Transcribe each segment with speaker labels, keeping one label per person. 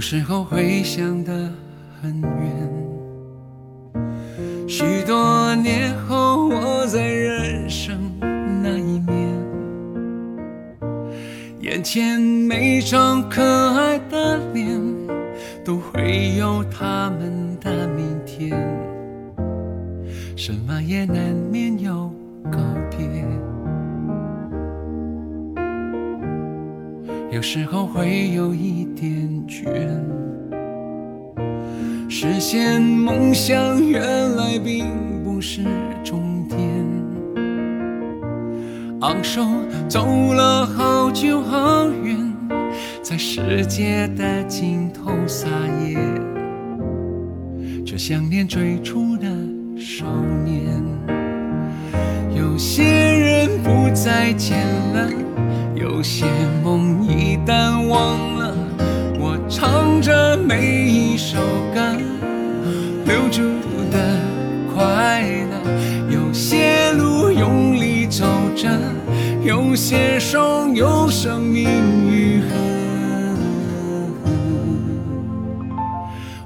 Speaker 1: 有时候会想得很远，许多年后我在人生那一面，眼前每张可爱的脸，都会有他们的明天，什么也难免有告别。有时候会有一点倦，实现梦想原来并不是终点。昂首走了好久好远，在世界的尽头撒野，却想念最初的少年。有些人不再见了。有些梦一旦忘，唱着每一首歌，留住的快乐。有些路用力走着，有些伤有生命愈合，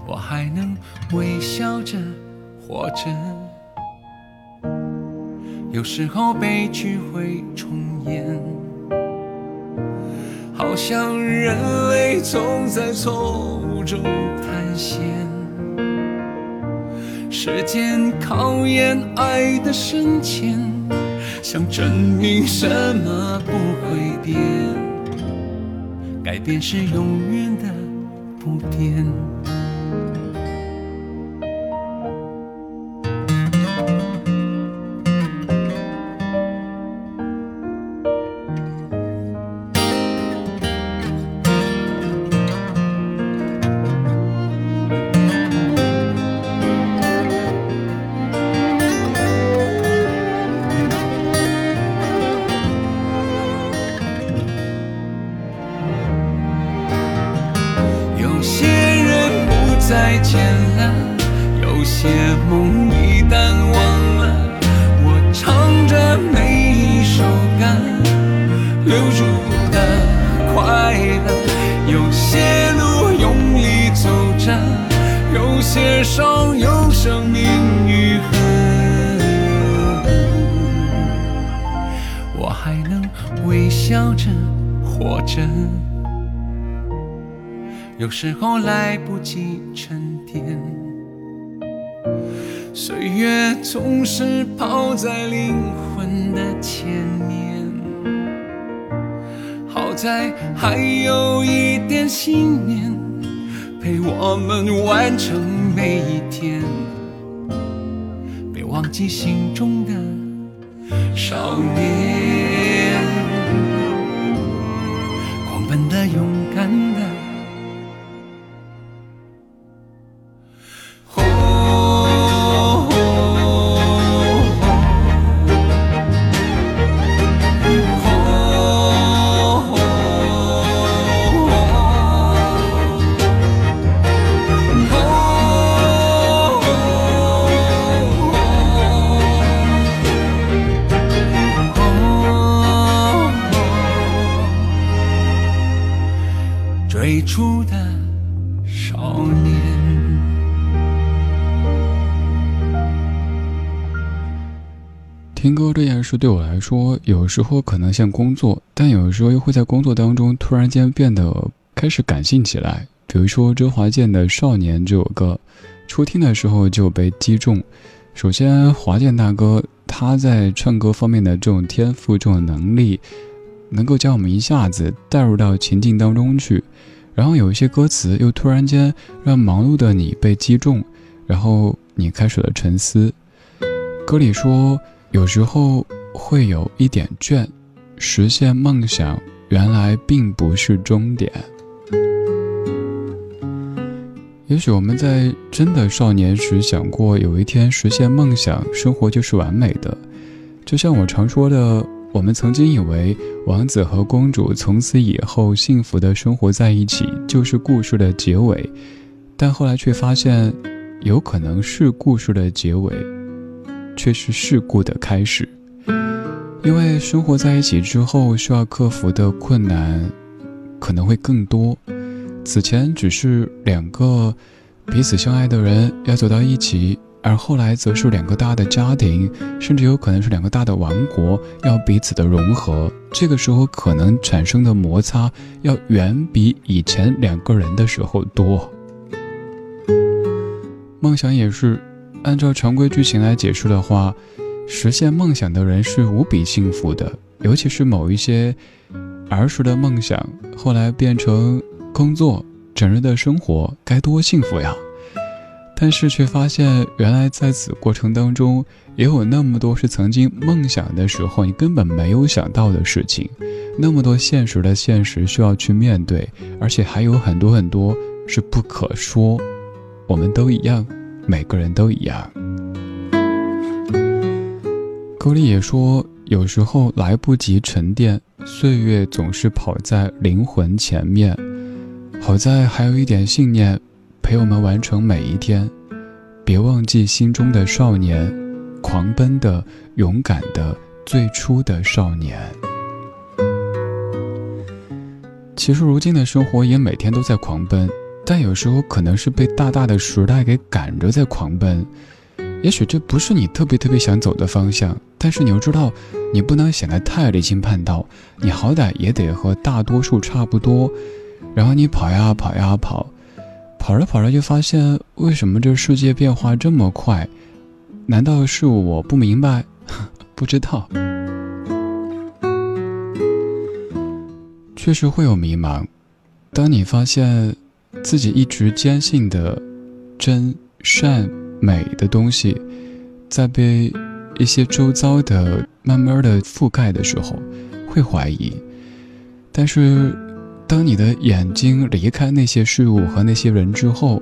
Speaker 1: 我还能微笑着活着。有时候悲剧会重演。好像人类总在错误中探险，时间考验爱的深浅，想证明什么不会变，改变是永远的不变。我还能微笑着活着。有时候来不及沉淀，岁月总是跑在灵魂的前面。好在还有一点信念，陪我们完成每一天。别忘记心中的少年，狂奔的，勇敢的。
Speaker 2: 对我来说，有时候可能像工作，但有时候又会在工作当中突然间变得开始感性起来。比如说周华健的《少年》这首歌，初听的时候就被击中。首先，华健大哥他在唱歌方面的这种天赋、这种能力，能够将我们一下子带入到情境当中去。然后有一些歌词又突然间让忙碌的你被击中，然后你开始了沉思。歌里说，有时候会有一点倦，实现梦想原来并不是终点。也许我们在真的少年时想过，有一天实现梦想，生活就是完美的。就像我常说的，我们曾经以为王子和公主从此以后幸福的生活在一起就是故事的结尾，但后来却发现，有可能是故事的结尾，却是事故的开始。因为生活在一起之后，需要克服的困难可能会更多。此前只是两个彼此相爱的人要走到一起，而后来则是两个大的家庭，甚至有可能是两个大的王国要彼此的融合。这个时候可能产生的摩擦要远比以前两个人的时候多。梦想也是，按照常规剧情来解释的话，实现梦想的人是无比幸福的，尤其是某一些儿时的梦想，后来变成。工作，整日的生活该多幸福呀！但是却发现，原来在此过程当中，也有那么多是曾经梦想的时候你根本没有想到的事情，那么多现实的现实需要去面对，而且还有很多很多是不可说。我们都一样，每个人都一样。勾力也说，有时候来不及沉淀，岁月总是跑在灵魂前面。好在还有一点信念，陪我们完成每一天。别忘记心中的少年，狂奔的、勇敢的、最初的少年。其实如今的生活也每天都在狂奔，但有时候可能是被大大的时代给赶着在狂奔。也许这不是你特别特别想走的方向，但是你又知道，你不能显得太离经叛道，你好歹也得和大多数差不多。然后你跑呀跑呀跑，跑着跑着就发现，为什么这世界变化这么快？难道是我不明白？不知道。确实会有迷茫。当你发现自己一直坚信的真善美的东西，在被一些周遭的慢慢的覆盖的时候，会怀疑。但是。当你的眼睛离开那些事物和那些人之后，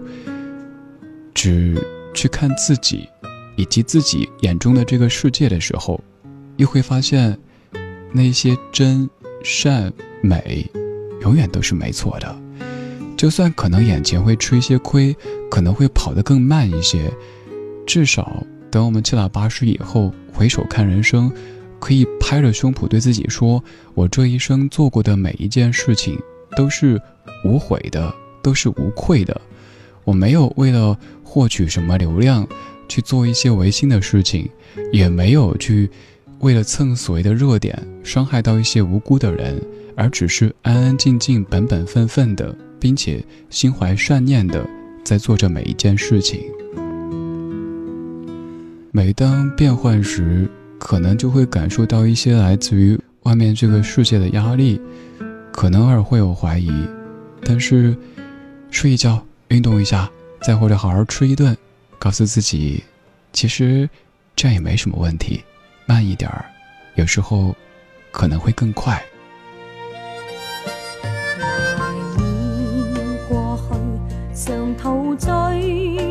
Speaker 2: 只去看自己，以及自己眼中的这个世界的时候，又会发现，那些真善美，永远都是没错的。就算可能眼前会吃一些亏，可能会跑得更慢一些，至少等我们七老八十以后，回首看人生，可以拍着胸脯对自己说：我这一生做过的每一件事情。都是无悔的，都是无愧的。我没有为了获取什么流量去做一些违心的事情，也没有去为了蹭所谓的热点伤害到一些无辜的人，而只是安安静静、本本分分的，并且心怀善念的在做着每一件事情。每当变换时，可能就会感受到一些来自于外面这个世界的压力。可能偶尔会有怀疑，但是睡一觉、运动一下，再或者好好吃一顿，告诉自己，其实这样也没什么问题。慢一点儿，有时候可能会更快。
Speaker 3: 陶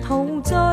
Speaker 3: 陶醉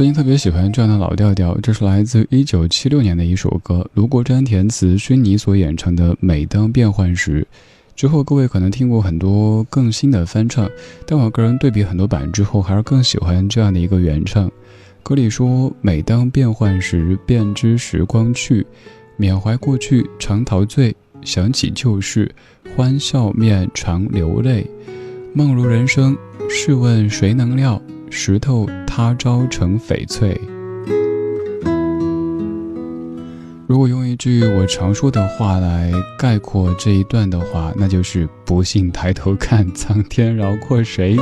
Speaker 2: 最近特别喜欢这样的老调调，这是来自一九七六年的一首歌，卢国沾填词，薰妮所演唱的《每当变幻时》。之后各位可能听过很多更新的翻唱，但我个人对比很多版之后，还是更喜欢这样的一个原唱。歌里说：“每当变幻时，便知时光去，缅怀过去常陶醉，想起旧事，欢笑面常流泪。梦如人生，试问谁能料？石头。”他朝成翡翠。如果用一句我常说的话来概括这一段的话，那就是“不信抬头看，苍天饶过谁”。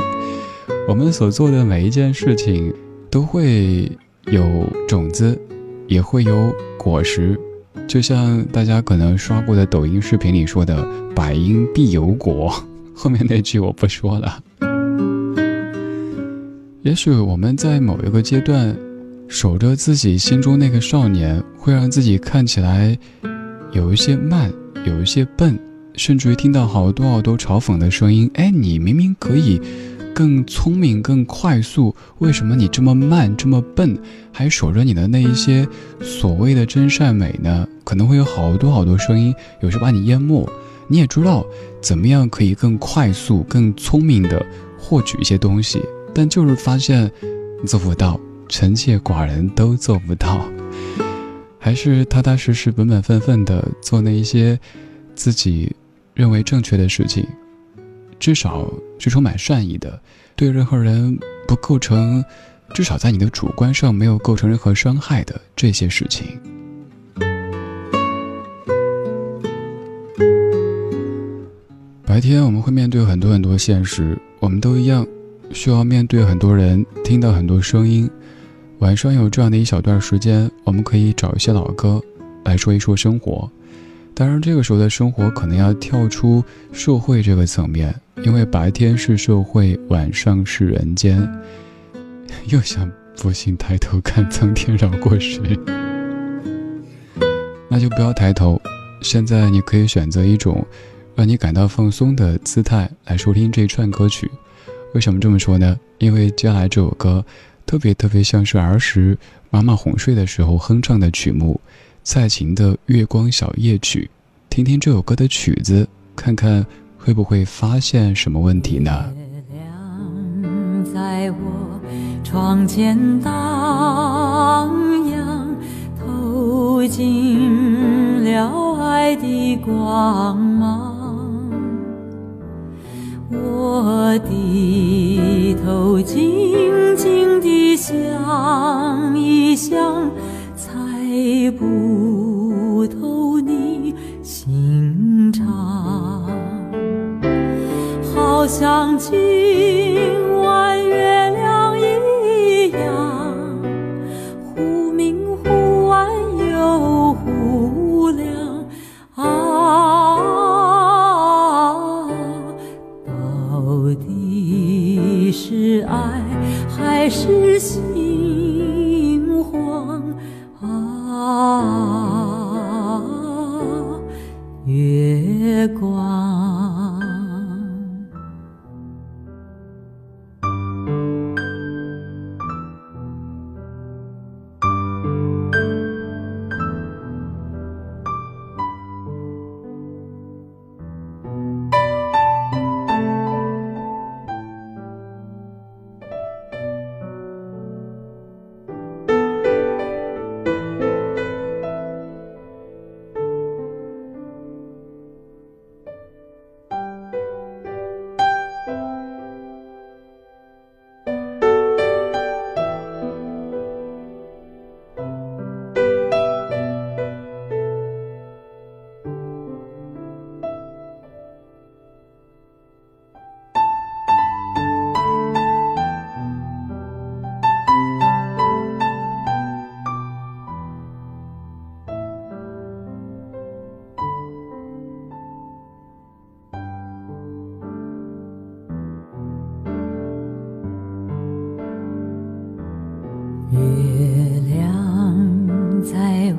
Speaker 2: 我们所做的每一件事情，都会有种子，也会有果实。就像大家可能刷过的抖音视频里说的“百因必有果”，后面那句我不说了。也许我们在某一个阶段，守着自己心中那个少年，会让自己看起来有一些慢，有一些笨，甚至于听到好多好多嘲讽的声音。哎，你明明可以更聪明、更快速，为什么你这么慢、这么笨，还守着你的那一些所谓的真善美呢？可能会有好多好多声音，有时把你淹没。你也知道怎么样可以更快速、更聪明的获取一些东西。但就是发现做不到，臣妾寡人都做不到，还是踏踏实实、本本分分的做那一些自己认为正确的事情，至少是充满善意的，对任何人不构成，至少在你的主观上没有构成任何伤害的这些事情。白天我们会面对很多很多现实，我们都一样。需要面对很多人，听到很多声音。晚上有这样的一小段时间，我们可以找一些老歌来说一说生活。当然，这个时候的生活可能要跳出社会这个层面，因为白天是社会，晚上是人间。又想不信抬头看苍天饶过谁？那就不要抬头。现在你可以选择一种让你感到放松的姿态来收听这一串歌曲。为什么这么说呢？因为接下来这首歌特别特别像是儿时妈妈哄睡的时候哼唱的曲目，蔡琴的《月光小夜曲》。听听这首歌的曲子，看看会不会发现什么问题呢？
Speaker 3: 月亮在我窗前荡漾，透进了爱的光芒。我低头静静地想一想，猜不透你心肠，好像今晚月亮一样，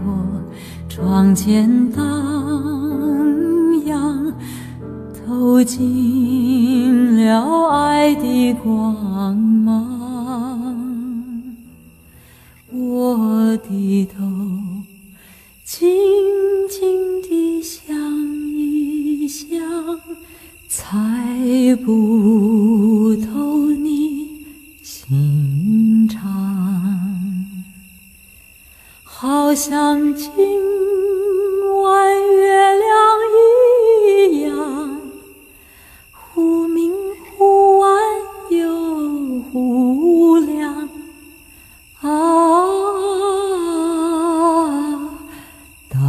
Speaker 3: 我窗前荡漾，透进了爱的光芒。我低头，静静地想一想，才不像今晚月亮一样，忽明忽暗又忽亮啊，到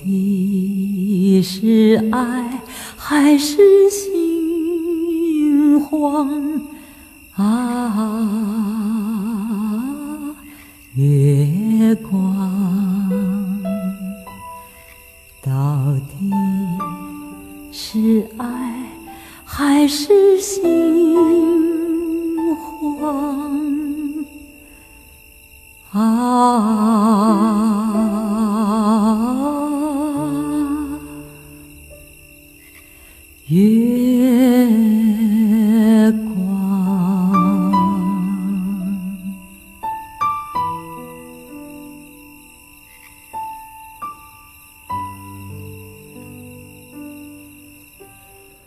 Speaker 3: 底是爱还是心慌啊？月光，到底是爱还是心慌啊？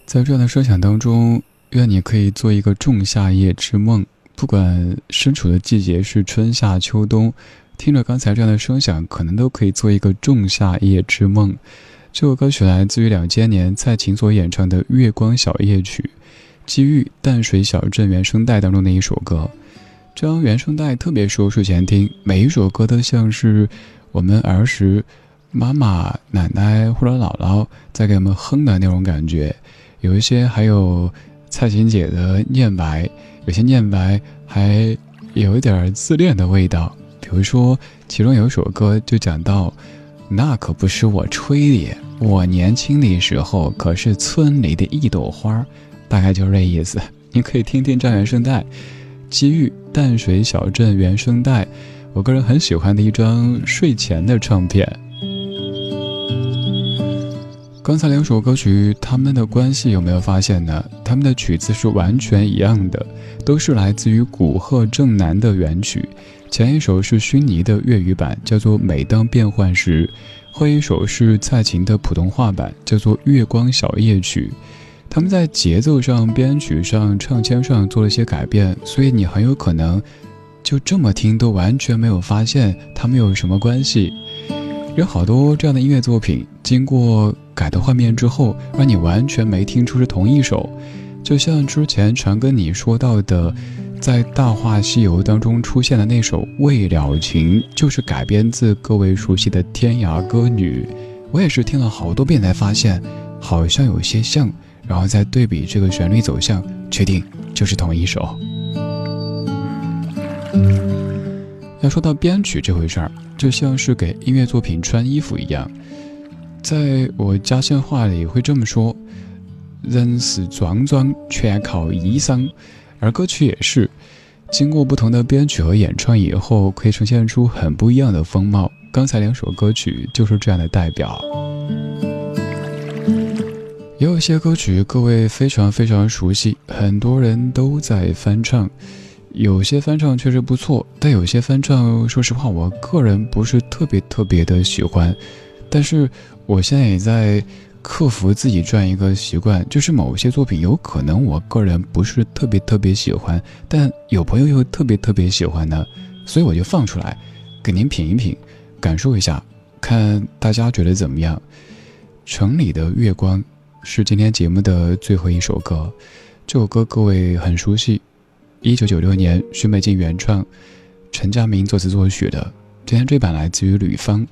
Speaker 2: 在这样的设想当中，愿你可以做一个仲夏夜之梦，不管身处的季节是春夏秋冬，听着刚才这样的声响，可能都可以做一个仲夏夜之梦。这首歌曲来自于两千年蔡琴所演唱的《月光小夜曲》，基于淡水小镇原声带当中的一首歌。这张原声带特别适合睡前听，每一首歌都像是我们儿时妈妈、奶奶或者姥姥在给我们哼的那种感觉。有一些还有蔡琴姐的念白，有些念白还有一点自恋的味道。比如说，其中有一首歌就讲到：“那可不是我吹的，我年轻的时候可是村里的一朵花。”大概就是这意思。你可以听听张原声带，《机遇淡水小镇原声带》，我个人很喜欢的一张睡前的唱片。刚才两首歌曲，他们的关系有没有发现呢？他们的曲子是完全一样的，都是来自于古贺正男的原曲。前一首是薰妮的粤语版，叫做《每当变幻时》；后一首是蔡琴的普通话版，叫做《月光小夜曲》。他们在节奏上、编曲上、唱腔上做了些改变，所以你很有可能就这么听都完全没有发现他们有什么关系。有好多这样的音乐作品，经过改头换面之后，让你完全没听出是同一首。就像之前常跟你说到的，在《大话西游》当中出现的那首《未了情》，就是改编自各位熟悉的《天涯歌女》。我也是听了好多遍才发现，好像有些像，然后再对比这个旋律走向，确定就是同一首。说到编曲这回事儿，就像是给音乐作品穿衣服一样，在我家乡话里会这么说：“人是装装，全靠衣裳。”而歌曲也是，经过不同的编曲和演唱以后，可以呈现出很不一样的风貌。刚才两首歌曲就是这样的代表。也有些歌曲各位非常非常熟悉，很多人都在翻唱。有些翻唱确实不错，但有些翻唱，说实话，我个人不是特别特别的喜欢。但是我现在也在克服自己这样一个习惯，就是某些作品有可能我个人不是特别特别喜欢，但有朋友又特别特别喜欢呢，所以我就放出来，给您品一品，感受一下，看大家觉得怎么样。城里的月光是今天节目的最后一首歌，这首歌各位很熟悉。一九九六年，许美静原创，陈佳明作词作曲的。今天这版来自于吕方，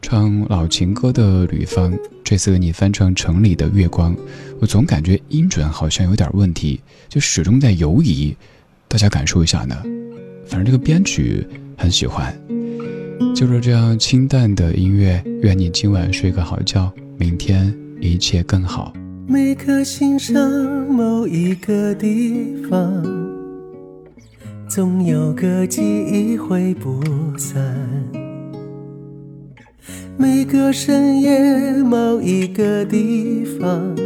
Speaker 2: 唱老情歌的吕方，这次给你翻唱《城里的月光》。我总感觉音准好像有点问题，就始终在犹疑。大家感受一下呢？反正这个编曲很喜欢。就是这样清淡的音乐，愿你今晚睡个好觉，明天一切更好。
Speaker 4: 每颗心上某一个地方。总有个记忆挥不散。每个深夜，某一个地方，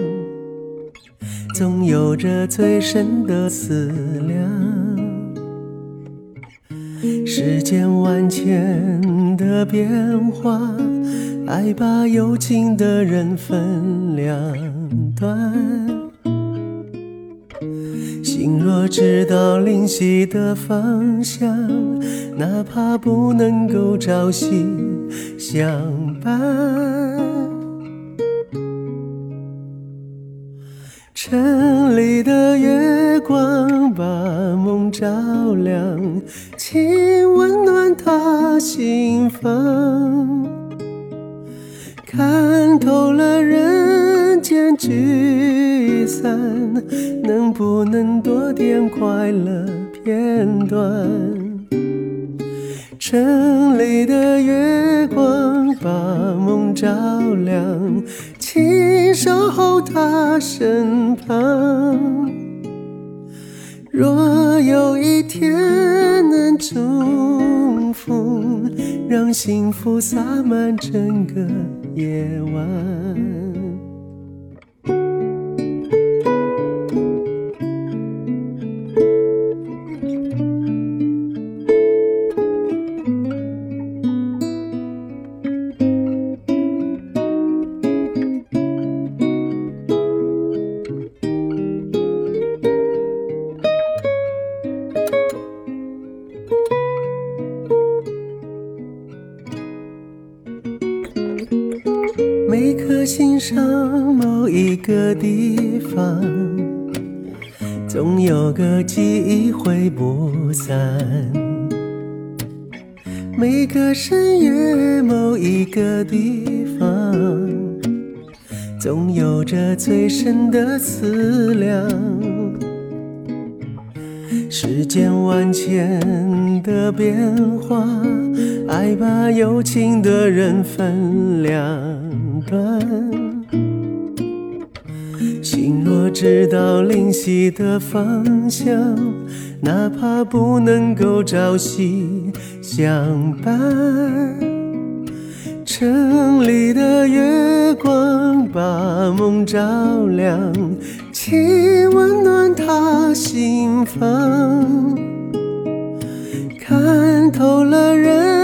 Speaker 4: 总有着最深的思量。世间万千的变化，爱把有情的人分两端。心若知道灵犀的方向，哪怕不能够朝夕相伴。城里的月光把梦照亮，请温暖他心房。看透了人间散，能不能多点快乐片段？城里的月光把梦照亮，请守候他身旁。若有一天能重逢，让幸福洒满整个夜晚。有个记忆挥不散。每个深夜，某一个地方，总有着最深的思量。世间万千的变化，爱把有情的人分两。端，知道灵犀的方向，哪怕不能够朝夕相伴。城里的月光把梦照亮，请温暖他心房。看透了人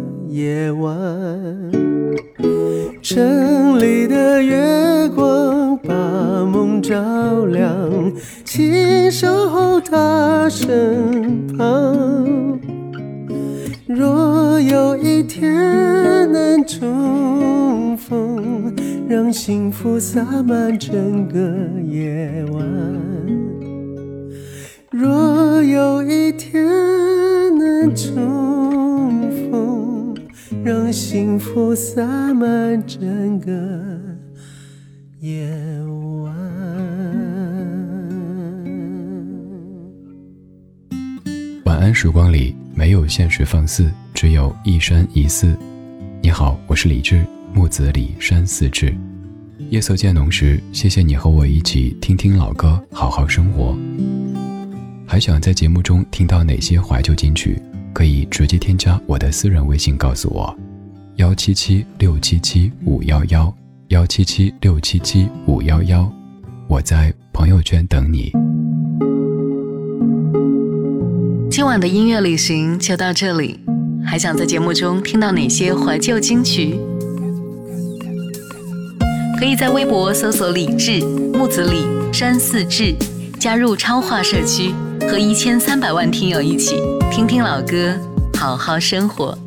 Speaker 4: 夜晚。城里的月光把梦照亮，请守候他身旁。若有一天能重逢，让幸福洒满整个夜晚。若有一天能重逢。让幸福洒满整个夜晚。
Speaker 2: 晚安时光里没有现实放肆，只有一山一寺。你好，我是李志，木子李山寺志。夜色渐浓时，谢谢你和我一起听听老歌，好好生活。还想在节目中听到哪些怀旧金曲？可以直接添加我的私人微信，告诉我，幺七七六七七五幺幺，幺七七六七七五幺幺，我在朋友圈等你。
Speaker 5: 今晚的音乐旅行就到这里，还想在节目中听到哪些怀旧金曲？可以在微博搜索“李志木子李山寺志”，加入超话社区。和一千三百万听友一起听听老歌，好好生活。